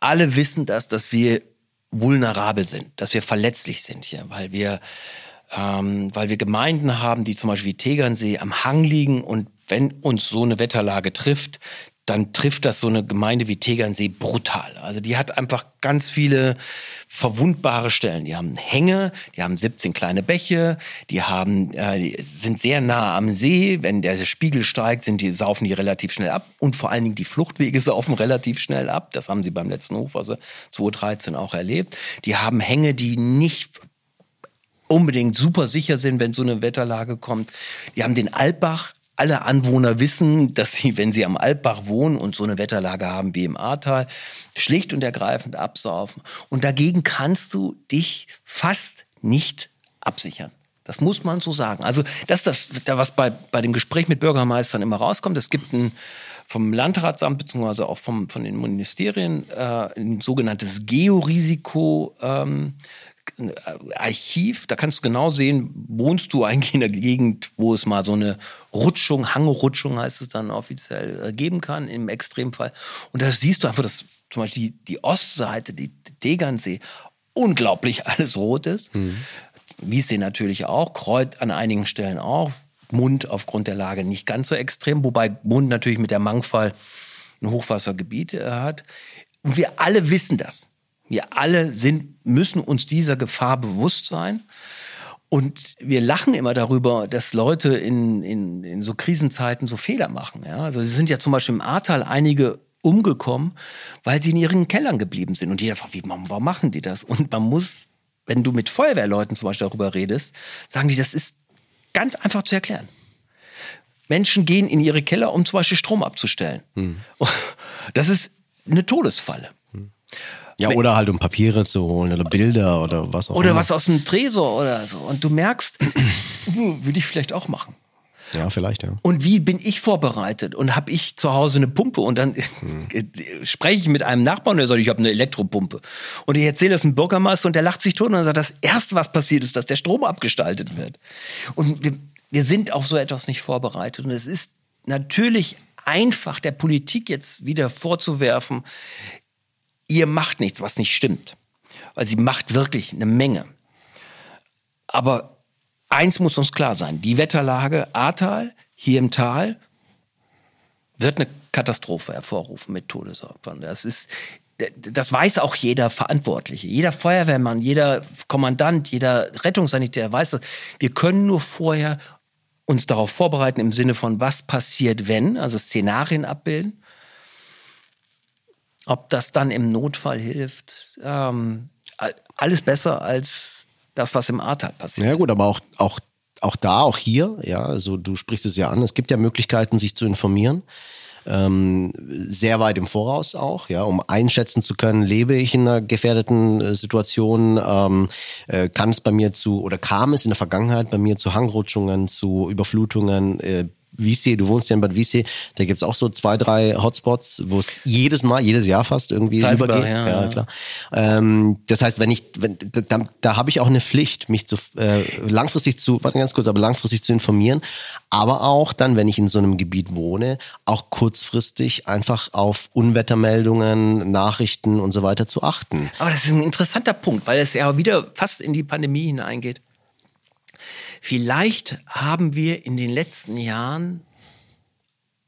alle wissen das, dass wir vulnerabel sind, dass wir verletzlich sind hier, weil wir, ähm, weil wir Gemeinden haben, die zum Beispiel wie Tegernsee am Hang liegen und wenn uns so eine Wetterlage trifft, dann trifft das so eine Gemeinde wie Tegernsee brutal. Also die hat einfach ganz viele verwundbare Stellen. Die haben Hänge, die haben 17 kleine Bäche, die haben, äh, sind sehr nah am See. Wenn der Spiegel steigt, sind die, saufen die relativ schnell ab. Und vor allen Dingen die Fluchtwege [laughs] saufen relativ schnell ab. Das haben sie beim letzten Hochwasser 2013 auch erlebt. Die haben Hänge, die nicht unbedingt super sicher sind, wenn so eine Wetterlage kommt. Die haben den Altbach, alle Anwohner wissen, dass sie, wenn sie am Altbach wohnen und so eine Wetterlage haben wie im Ahrtal, schlicht und ergreifend absaufen. Und dagegen kannst du dich fast nicht absichern. Das muss man so sagen. Also das ist das, was bei, bei dem Gespräch mit Bürgermeistern immer rauskommt. Es gibt ein vom Landratsamt beziehungsweise auch vom, von den Ministerien äh, ein sogenanntes Georisiko ähm, Archiv, da kannst du genau sehen, wohnst du eigentlich in der Gegend, wo es mal so eine Rutschung, Hangerutschung heißt es dann offiziell, äh, geben kann im Extremfall. Und da siehst du einfach, dass zum Beispiel die, die Ostseite, die Degernsee, unglaublich [laughs] alles rot ist. Mhm. Wiessee natürlich auch, Kreuz an einigen Stellen auch, Mund aufgrund der Lage nicht ganz so extrem, wobei Mund natürlich mit der Mangfall ein Hochwassergebiet äh, hat. Und wir alle wissen das. Wir alle sind, müssen uns dieser Gefahr bewusst sein. Und wir lachen immer darüber, dass Leute in, in, in so Krisenzeiten so Fehler machen. Ja? Also sie sind ja zum Beispiel im Ahrtal einige umgekommen, weil sie in ihren Kellern geblieben sind. Und jeder fragt, wie, warum machen die das? Und man muss, wenn du mit Feuerwehrleuten zum Beispiel darüber redest, sagen die, das ist ganz einfach zu erklären. Menschen gehen in ihre Keller, um zum Beispiel Strom abzustellen. Hm. Das ist eine Todesfalle. Hm. Ja, oder halt um Papiere zu holen oder Bilder oder was auch Oder immer. was aus dem Tresor oder so. Und du merkst, [clears throat] würde ich vielleicht auch machen. Ja, vielleicht, ja. Und wie bin ich vorbereitet? Und habe ich zu Hause eine Pumpe? Und dann hm. [laughs] spreche ich mit einem Nachbarn, der sagt, ich habe eine Elektropumpe. Und ich erzähle das einem Bürgermeister und der lacht sich tot und sagt, das Erste, was passiert ist, dass der Strom abgestaltet wird. Und wir, wir sind auf so etwas nicht vorbereitet. Und es ist natürlich einfach der Politik jetzt wieder vorzuwerfen, ihr macht nichts, was nicht stimmt. Weil sie macht wirklich eine Menge. Aber eins muss uns klar sein, die Wetterlage Ahrtal, hier im Tal, wird eine Katastrophe hervorrufen mit Todesopfern. Das ist, das weiß auch jeder Verantwortliche, jeder Feuerwehrmann, jeder Kommandant, jeder Rettungssanitär weiß das. Wir können nur vorher uns darauf vorbereiten im Sinne von, was passiert, wenn, also Szenarien abbilden. Ob das dann im Notfall hilft, ähm, alles besser als das, was im Ahrtal passiert. Ja gut, aber auch, auch, auch da, auch hier, ja, also du sprichst es ja an, es gibt ja Möglichkeiten, sich zu informieren. Ähm, sehr weit im Voraus auch, ja, um einschätzen zu können, lebe ich in einer gefährdeten äh, Situation, ähm, äh, kann es bei mir zu oder kam es in der Vergangenheit bei mir zu Hangrutschungen, zu Überflutungen, äh, Wiessee, du wohnst ja in Bad Wiessee, da gibt's auch so zwei, drei Hotspots, wo es jedes Mal, jedes Jahr fast irgendwie Salzbar, übergeht. Ja, ja, klar. Ähm, das heißt, wenn ich, wenn, da, da habe ich auch eine Pflicht, mich zu äh, langfristig zu, warte ganz kurz, aber langfristig zu informieren. Aber auch dann, wenn ich in so einem Gebiet wohne, auch kurzfristig einfach auf Unwettermeldungen, Nachrichten und so weiter zu achten. Aber das ist ein interessanter Punkt, weil es ja wieder fast in die Pandemie hineingeht. Vielleicht haben wir in den letzten Jahren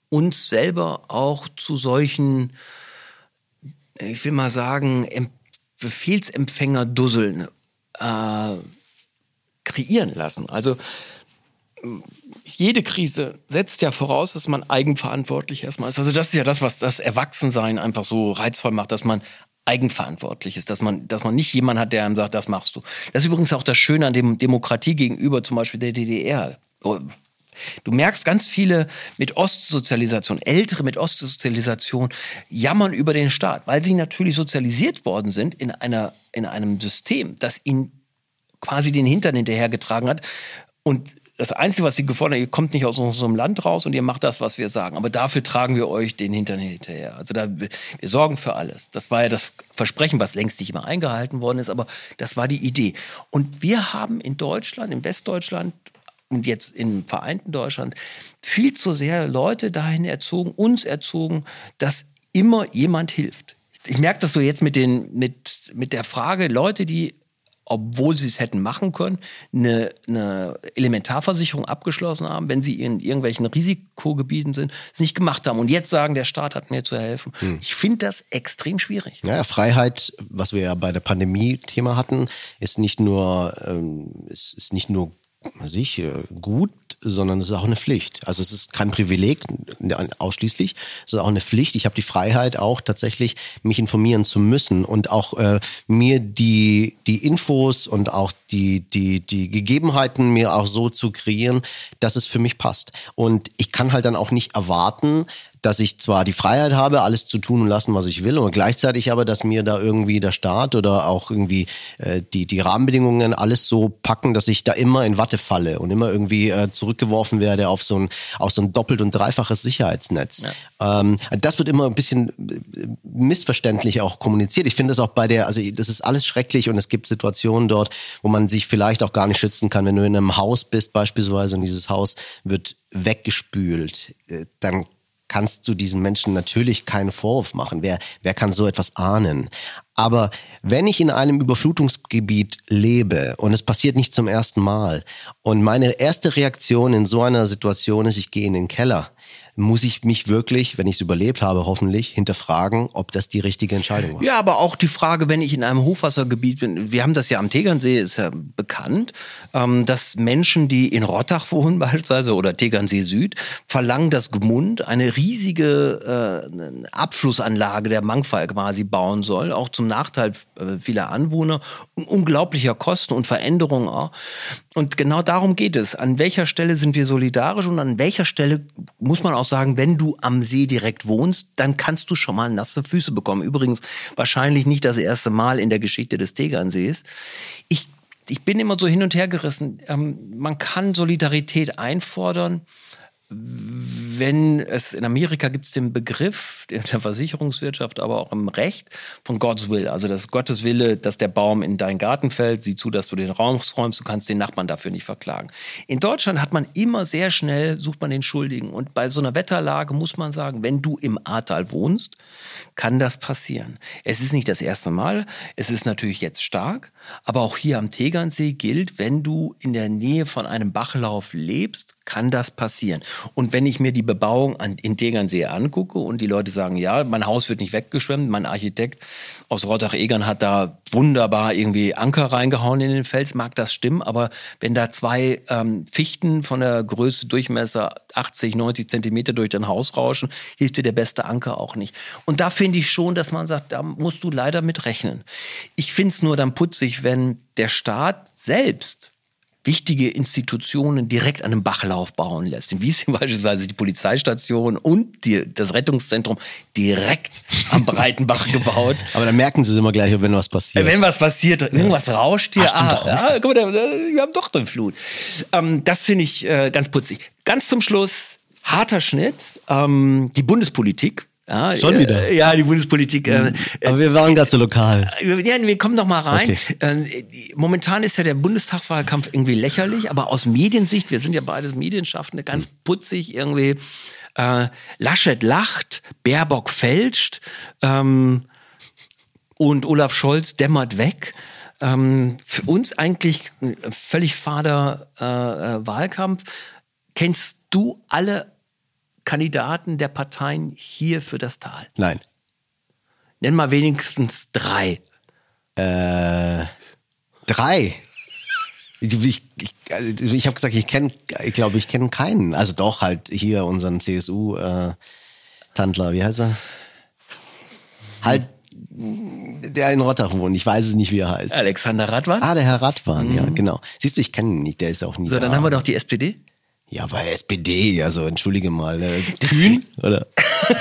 uns selber auch zu solchen, ich will mal sagen, Befehlsempfänger-Dusseln äh, kreieren lassen. Also jede Krise setzt ja voraus, dass man eigenverantwortlich erstmal ist. Also das ist ja das, was das Erwachsensein einfach so reizvoll macht, dass man eigenverantwortlich ist, dass man, dass man nicht jemand hat, der einem sagt, das machst du. Das ist übrigens auch das Schöne an dem Demokratie gegenüber zum Beispiel der DDR. Du merkst ganz viele mit Ostsozialisation, ältere mit Ostsozialisation, jammern über den Staat, weil sie natürlich sozialisiert worden sind in einer, in einem System, das ihnen quasi den Hintern hinterhergetragen hat. Und das Einzige, was sie gefordert haben, ihr kommt nicht aus unserem Land raus und ihr macht das, was wir sagen. Aber dafür tragen wir euch den Hintern hinterher. Also da, wir sorgen für alles. Das war ja das Versprechen, was längst nicht immer eingehalten worden ist, aber das war die Idee. Und wir haben in Deutschland, in Westdeutschland und jetzt im vereinten Deutschland viel zu sehr Leute dahin erzogen, uns erzogen, dass immer jemand hilft. Ich merke das so jetzt mit, den, mit, mit der Frage, Leute, die obwohl sie es hätten machen können, eine, eine Elementarversicherung abgeschlossen haben, wenn sie in irgendwelchen Risikogebieten sind, es nicht gemacht haben und jetzt sagen, der Staat hat mir zu helfen. Hm. Ich finde das extrem schwierig. Ja, Freiheit, was wir ja bei der Pandemie-Thema hatten, ist nicht nur, ähm, ist, ist nicht nur sich äh, sondern es ist auch eine Pflicht. Also es ist kein Privileg ausschließlich, es ist auch eine Pflicht. Ich habe die Freiheit auch tatsächlich, mich informieren zu müssen und auch äh, mir die, die Infos und auch die, die, die Gegebenheiten mir auch so zu kreieren, dass es für mich passt. Und ich kann halt dann auch nicht erwarten, dass ich zwar die Freiheit habe, alles zu tun und lassen, was ich will, und gleichzeitig aber, dass mir da irgendwie der Staat oder auch irgendwie äh, die, die Rahmenbedingungen alles so packen, dass ich da immer in Watte falle und immer irgendwie äh, zurückgeworfen werde auf so ein, auf so ein doppelt und dreifaches Sicherheitsnetz. Ja. Ähm, das wird immer ein bisschen äh, missverständlich auch kommuniziert. Ich finde das auch bei der, also das ist alles schrecklich und es gibt Situationen dort, wo man sich vielleicht auch gar nicht schützen kann. Wenn du in einem Haus bist beispielsweise und dieses Haus wird weggespült, äh, dann kannst du diesen Menschen natürlich keinen Vorwurf machen. Wer, wer kann so etwas ahnen? Aber wenn ich in einem Überflutungsgebiet lebe und es passiert nicht zum ersten Mal und meine erste Reaktion in so einer Situation ist, ich gehe in den Keller, muss ich mich wirklich, wenn ich es überlebt habe, hoffentlich hinterfragen, ob das die richtige Entscheidung war. Ja, aber auch die Frage, wenn ich in einem Hochwassergebiet bin, wir haben das ja am Tegernsee, ist ja bekannt, ähm, dass Menschen, die in Rottach [laughs] wohnen beispielsweise oder Tegernsee Süd, verlangen, dass Gmund eine riesige äh, Abflussanlage der Mangfall quasi bauen soll, auch zum Nachteil äh, vieler Anwohner, unglaublicher Kosten und Veränderungen auch. Und genau darum geht es. An welcher Stelle sind wir solidarisch und an welcher Stelle muss man auch sagen, wenn du am See direkt wohnst, dann kannst du schon mal nasse Füße bekommen. Übrigens wahrscheinlich nicht das erste Mal in der Geschichte des Tegernsees. Ich, ich bin immer so hin und her gerissen. Ähm, man kann Solidarität einfordern wenn es in Amerika gibt es den Begriff der Versicherungswirtschaft, aber auch im Recht von God's Will. Also das Gottes Wille, dass der Baum in deinen Garten fällt, sieh zu, dass du den Raum räumst, du kannst den Nachbarn dafür nicht verklagen. In Deutschland hat man immer sehr schnell, sucht man den Schuldigen. Und bei so einer Wetterlage muss man sagen, wenn du im Ahrtal wohnst, kann das passieren. Es ist nicht das erste Mal, es ist natürlich jetzt stark, aber auch hier am Tegernsee gilt, wenn du in der Nähe von einem Bachlauf lebst, kann das passieren. Und wenn ich mir die Bebauung an, in Tegernsee angucke und die Leute sagen, ja, mein Haus wird nicht weggeschwemmt, mein Architekt aus Rottach-Egern hat da wunderbar irgendwie Anker reingehauen in den Fels, mag das stimmen, aber wenn da zwei ähm, Fichten von der Größe Durchmesser 80, 90 Zentimeter durch dein Haus rauschen, hilft dir der beste Anker auch nicht. Und da finde ich schon, dass man sagt, da musst du leider mit rechnen. Ich finde es nur dann putzig, wenn der Staat selbst wichtige Institutionen direkt an einem Bachlauf bauen lässt. In Wiesn [laughs] beispielsweise die Polizeistation und die, das Rettungszentrum direkt am Breitenbach [laughs] gebaut. Aber dann merken sie es immer gleich, wenn was passiert. Wenn was passiert, irgendwas rauscht hier. Ach, ah, ja, guck mal, wir haben doch eine Flut. Ähm, das finde ich äh, ganz putzig. Ganz zum Schluss, harter Schnitt, ähm, die Bundespolitik ja, Schon wieder. Ja, die Bundespolitik. Äh, Aber wir waren gerade so lokal. Ja, wir kommen noch mal rein. Okay. Äh, momentan ist ja der Bundestagswahlkampf irgendwie lächerlich, aber aus Mediensicht, wir sind ja beides Medienschaffende, ganz putzig irgendwie. Äh, Laschet lacht, Baerbock fälscht ähm, und Olaf Scholz dämmert weg. Ähm, für uns eigentlich völlig fader äh, äh, Wahlkampf. Kennst du alle Kandidaten der Parteien hier für das Tal? Nein. Nenn mal wenigstens drei. Äh, drei. Ich, ich, ich, also ich habe gesagt, ich kenne, ich glaube, ich kenne keinen. Also doch halt hier unseren CSU-Tandler, wie heißt er? Halt der in Rottach wohnt. Ich weiß es nicht, wie er heißt. Alexander Radwan? Ah, der Herr Radwan, ja, genau. Siehst du, ich kenne ihn nicht, der ist auch nie so, da. dann haben wir doch die SPD. Ja, bei SPD, also entschuldige mal. Äh, Kühn? Oder?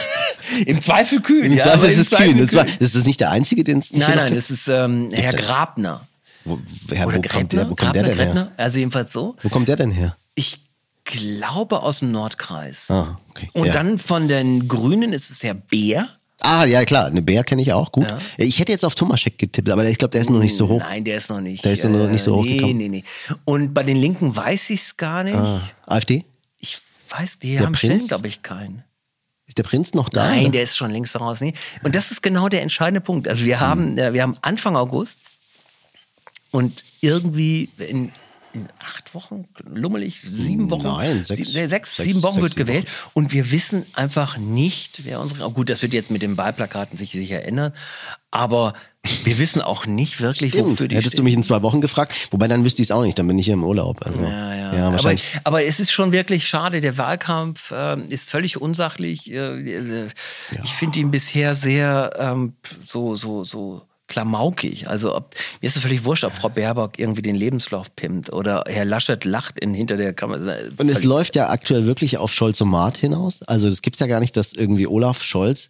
[laughs] Im Zweifel kühn. Im ja, Zweifel ist es Zweifel Kühn. War, ist das nicht der einzige, den es Nein, nein, es ist ähm, Herr Grabner. Wo, Herr, Oder wo kommt der, wo kommt Grabner, der denn her? Gretner? Also jedenfalls so. Wo kommt der denn her? Ich glaube aus dem Nordkreis. Ah, okay. Und Ja. dann von den Grünen ist es Herr Beer. Ah, ja, klar, eine Bär kenne ich auch gut. Ja. Ich hätte jetzt auf Tomaschek getippt, aber ich glaube, der ist noch nicht so hoch. Nein, der ist noch nicht. Der ist noch nicht so nee, hochgekommen. Nee, nee. Und bei den Linken weiß ich es gar nicht. Ah, AfD? Ich weiß, die Der haben Prinz? Stellen, glaube ich, keinen. Ist der Prinz noch da? Nein, oder? der ist schon längst raus. Nee. Und das ist genau der entscheidende Punkt. Also wir haben, äh, wir haben Anfang August und irgendwie in, in acht Wochen, lummelig, sieben Wochen, Nein, sechs- sie- äh, sechs, sechs- sieben Wochen sechs, wird sieben gewählt und wir wissen einfach nicht, wer unsere, oh gut, das wird jetzt mit den Wahlplakaten sich sicher ändern, aber wir wissen auch nicht wirklich, Stimmt. wofür die Hättest du stehen. mich in zwei Wochen gefragt, wobei dann wüsste ich es auch nicht, dann bin ich hier im Urlaub. Also, Ja, ja. aber, wahrscheinlich. aber es ist schon wirklich schade. Der Wahlkampf ähm, ist völlig unsachlich. Äh, äh, Ich finde ihn bisher sehr ähm, so, so, so klamaukig. Also ob, mir ist es völlig wurscht, ob Frau Baerbock irgendwie den Lebenslauf pimmt oder Herr Laschet lacht in, hinter der Kamera. Und es läuft ja aktuell wirklich auf Scholz-Omat hinaus. Also es gibt's ja gar nicht, dass irgendwie Olaf Scholz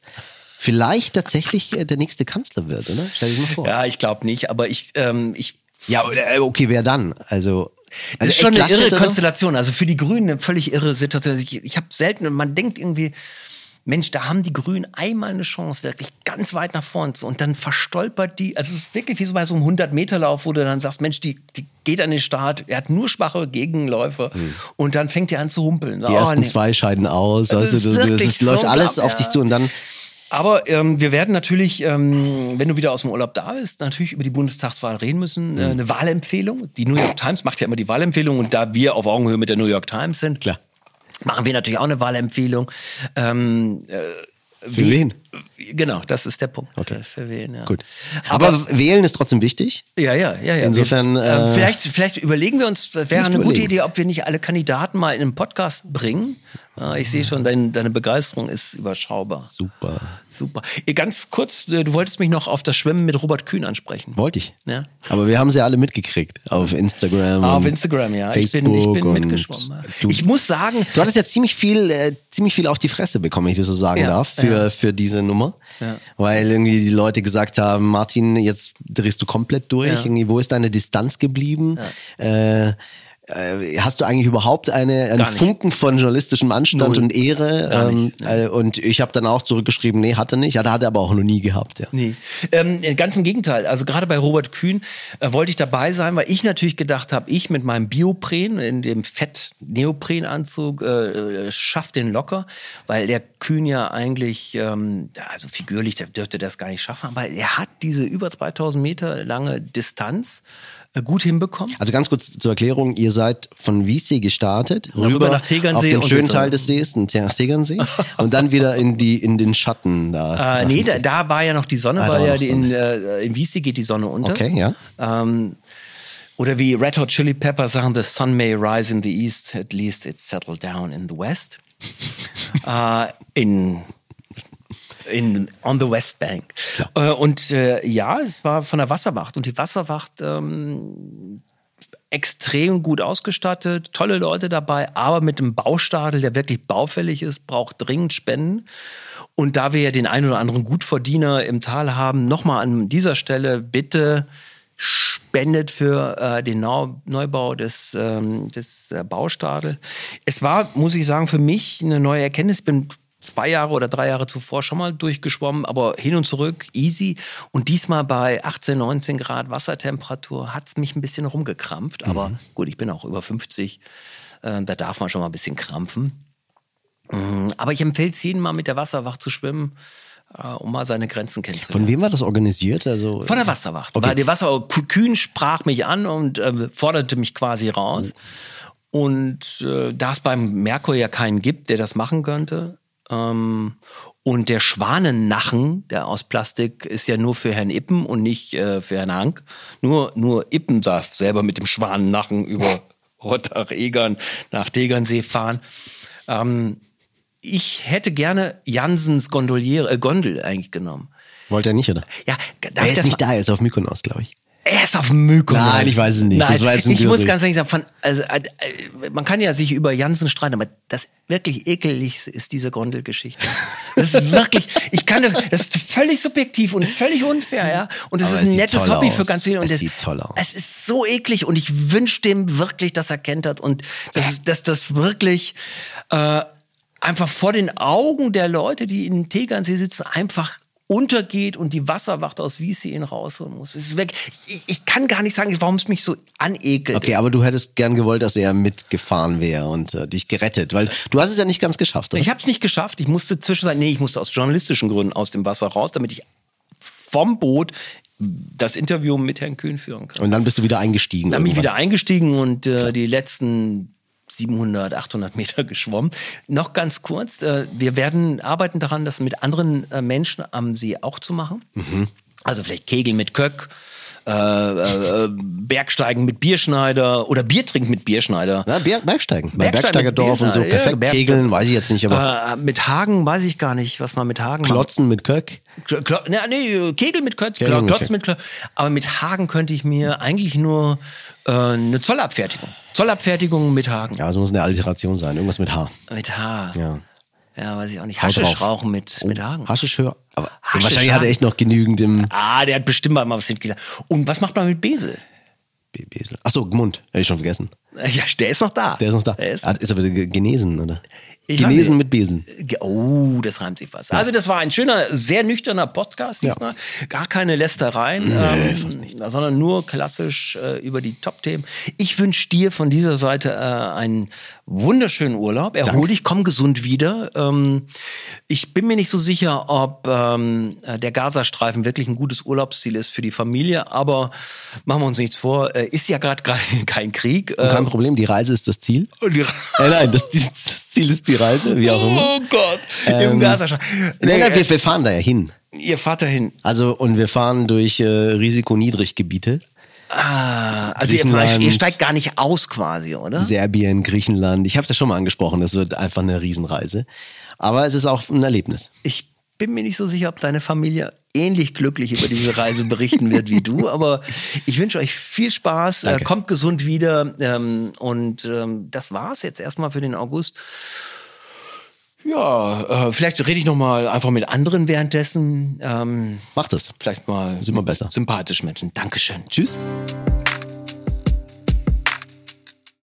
vielleicht tatsächlich äh, der nächste Kanzler wird, oder? Stell dir das mal vor. Ja, ich glaube nicht, aber ich, ähm, ich Ja, äh, okay, wer dann? Also, Das also ist schon eine irre? Konstellation. Also für die Grünen eine völlig irre Situation. Also ich ich habe selten, man denkt irgendwie, Mensch, da haben die Grünen einmal eine Chance, wirklich ganz weit nach vorne zu. Und dann verstolpert die, also es ist wirklich wie so bei so einem 100-Meter-Lauf, wo du dann sagst, Mensch, die, die geht an den Start, er hat nur schwache Gegenläufe. Und dann fängt er an zu humpeln. Die Oh, ersten nee. zwei scheiden aus. Das Also, es wirklich ist- läuft so alles glaub- auf ja. dich zu und dann. Aber ähm, wir werden natürlich, ähm, wenn du wieder aus dem Urlaub da bist, natürlich über die Bundestagswahl reden müssen. Mhm. Äh, eine Wahlempfehlung. Die New York Times macht ja immer die Wahlempfehlung und da wir auf Augenhöhe mit der New York Times sind, Klar. Machen wir natürlich auch eine Wahlempfehlung. Ähm, äh, Für wen? Genau, das ist der Punkt. Okay. Für wen, ja. Gut. Aber, wählen ist trotzdem wichtig. Ja, ja, ja, ja. Insofern, ähm, äh, vielleicht, vielleicht überlegen wir uns, wäre eine gute überlegen. Idee, ob wir nicht alle Kandidaten mal in einen Podcast bringen. Ich sehe schon, dein, deine Begeisterung ist überschaubar. Super. Super. Ganz kurz, äh, du wolltest mich noch auf das Schwimmen mit Robert Kühn ansprechen. Wollte ich. Ja. Aber wir haben sie alle mitgekriegt. Auf Instagram. Ah, auf Instagram, ja. Facebook ich bin, ich bin mitgeschwommen. ja. Du, Ich muss sagen, du hattest ja ziemlich viel, äh, ziemlich viel auf die Fresse bekommen, wenn ich das so sagen Ja, darf, für, ja. für diese Nummer. Ja. Weil irgendwie die Leute gesagt haben, Martin, jetzt drehst du komplett durch. Ja. Irgendwie, wo ist deine Distanz geblieben? Äh, äh, hast du eigentlich überhaupt eine, einen. Funken von journalistischem Anstand Null. und Ehre? Ähm, äh, und ich habe dann auch zurückgeschrieben, nee, hat er nicht. Ja, da hat er aber auch noch nie gehabt. Ja. Nee, ähm, ganz im Gegenteil. Also gerade bei Robert Kühn äh, wollte ich dabei sein, weil ich natürlich gedacht habe, ich mit meinem Biopren in dem Fett-Neoprenanzug äh, äh, schaff den locker, weil der Kühn ja eigentlich, ähm, also figürlich, der dürfte das gar nicht schaffen, aber er hat diese über 2000 Meter lange Distanz gut hinbekommen. Also ganz kurz zur Erklärung, ihr seid von Wiessee gestartet, rüber rüber, nach Tegernsee auf den und schönen Teil des Sees, den Ter- Tegernsee, und dann wieder in, die, in den Schatten da. Äh, nach nee, Wiessee. da, da war ja noch die Sonne, Ah, weil war ja die in, äh, in Wiesee geht die Sonne unter. Okay, ja. Ähm, oder wie Red Hot Chili Peppers sagen, the sun may rise in the east, at least it's settled down in the west. [laughs] äh, in, in, on the West Bank. Äh, und äh, ja, es war von der Wasserwacht. Und die Wasserwacht ähm, extrem gut ausgestattet, tolle Leute dabei, aber mit einem Baustadel, der wirklich baufällig ist, braucht dringend Spenden. Und da wir ja den einen oder anderen Gutverdiener im Tal haben, nochmal an dieser Stelle bitte spendet für äh, den Neubau des, ähm, des äh, Baustadel. Es war, muss ich sagen, für mich eine neue Erkenntnis. Ich bin zwei Jahre oder drei Jahre zuvor schon mal durchgeschwommen, aber hin und zurück easy. Und diesmal bei 18, 19 Grad Wassertemperatur hat es mich ein bisschen rumgekrampft. Aber gut, ich bin auch über 50. Äh, da darf man schon mal ein bisschen krampfen. Mm, Aber ich empfehle es jedem mal mit der Wasserwacht zu schwimmen, äh, um mal seine Grenzen kennenzulernen. Von wem war das organisiert? Also, Von der Wasserwacht. Okay. Weil die Wasserwacht Kühn sprach mich an und äh, forderte mich quasi raus. Und äh, da es beim Merkur ja keinen gibt, der das machen könnte, ähm, Und der Schwanennachen, der aus Plastik, ist ja nur für Herrn Ippen und nicht äh, für Herrn Hank. Nur, nur Ippen darf selber mit dem Schwanennachen über [laughs] Rottach-Egern nach Tegernsee fahren. Ähm, ich hätte gerne Jansens Gondoliere, äh, Gondel eigentlich genommen. Wollte er nicht, oder? Ja, er ist nicht da, er ist auf Mykonos, glaube ich. Er ist auf Mykonos. Nein, ich weiß es nicht. Nein, das war jetzt ein ich muss ganz ehrlich sagen, von, also, äh, äh, man kann ja sich über Jansen streiten, aber das wirklich ekeligste ist diese Gondelgeschichte. Das ist wirklich, ich kann das, das ist völlig subjektiv und völlig unfair, ja. Und es ist ein nettes Hobby aus. für ganz viele. Und Es das, sieht toll aus. Es ist so eklig und ich wünsche dem wirklich, dass er kennt hat und dass, dass das wirklich äh, einfach vor den Augen der Leute, die in Tegernsee sitzen, einfach untergeht und die Wasserwacht aus Wiese ihn rausholen muss. Es ist weg. Ich, ich kann gar nicht sagen, warum es mich so anekelt. Okay, aber du hättest gern gewollt, dass er mitgefahren wäre und äh, dich gerettet, weil du hast es ja nicht ganz geschafft, oder? Ich habe es nicht geschafft. Ich musste zwischenzeitlich, nee, ich musste aus journalistischen Gründen aus dem Wasser raus, damit ich vom Boot das Interview mit Herrn Kühn führen kann. und dann bist du wieder eingestiegen. Dann bin ich wieder eingestiegen und äh, die letzten 700, 800 Meter [laughs] geschwommen. Noch ganz kurz, äh, wir werden arbeiten daran, das mit anderen äh, Menschen am See auch zu machen. Mhm. Also vielleicht Kegeln mit Köck, äh, äh, Bergsteigen mit Bierschneider oder Bier trinken mit Bierschneider. Na, Berg, Bergsteigen. Bei Bergsteigerdorf und so. Ja, Perfekt Berg- kegeln, weiß ich jetzt nicht, aber Äh, mit Hagen weiß ich gar nicht, was man mit Hagen macht. Klotzen mit Köck. Klo- Klo- Nee, nee, Kegel mit Klotz, Kegel mit Klotz mit Klotz. Aber mit Hagen könnte ich mir eigentlich nur äh, eine Zollabfertigung. Zollabfertigung mit Hagen. Ja, also muss eine Alliteration sein. Irgendwas mit H. Mit H. Ja. Ja, weiß ich auch nicht. Haschisch rauchen mit, mit Hagen. Haschisch höher. Aber Haschisch wahrscheinlich hat er Hagen. echt noch genügend im Ah, der hat bestimmt mal was hingelegt. Und was macht man mit Besel? Be- Besel. Achso, Gmund. Hätte ich schon vergessen. Ja, der ist noch da. Der ist noch da. Der ist, Hat- ist aber ge- genesen, oder? Ich genesen weiß mit Besen. Oh, das reimt sich was. Also das war ein schöner, sehr nüchterner Podcast diesmal. Gar keine Lästereien, ähm, sondern nur klassisch äh, über die Top-Themen. Ich wünsche dir von dieser Seite äh, einen wunderschönen Urlaub. Erhol dich, komm gesund wieder. Ähm, ich bin mir nicht so sicher, ob ähm, äh, der Gazastreifen wirklich ein gutes Urlaubsziel ist für die Familie, aber machen wir uns nichts vor. Äh, ist ja gerade [laughs] kein Krieg. Äh, Kein Problem, die Reise ist das Ziel. und die- [laughs] Äh, nein, das, das Ziel ist die Reise, wie auch immer. Oh Gott, im Ähm, Gazastreifen. Nein, nein, wir, wir fahren da ja hin. Ihr fahrt dahin. Also, und wir fahren durch äh, Risikoniedriggebiete. Ah, also ihr, ihr steigt gar nicht aus quasi, oder? Serbien, Griechenland. Ich habe es ja schon mal angesprochen, das wird einfach eine Riesenreise. Aber es ist auch ein Erlebnis. Ich bin mir nicht so sicher, ob deine Familie ähnlich glücklich über diese Reise berichten wird wie du, aber ich wünsche euch viel Spaß, äh, Danke. kommt gesund wieder ähm, und ähm, das war's jetzt erstmal für den August. Ja, äh, vielleicht rede ich noch mal einfach mit anderen währenddessen. Ähm, Macht es. vielleicht mal immer mit besser. sympathischen Menschen. Dankeschön. Tschüss.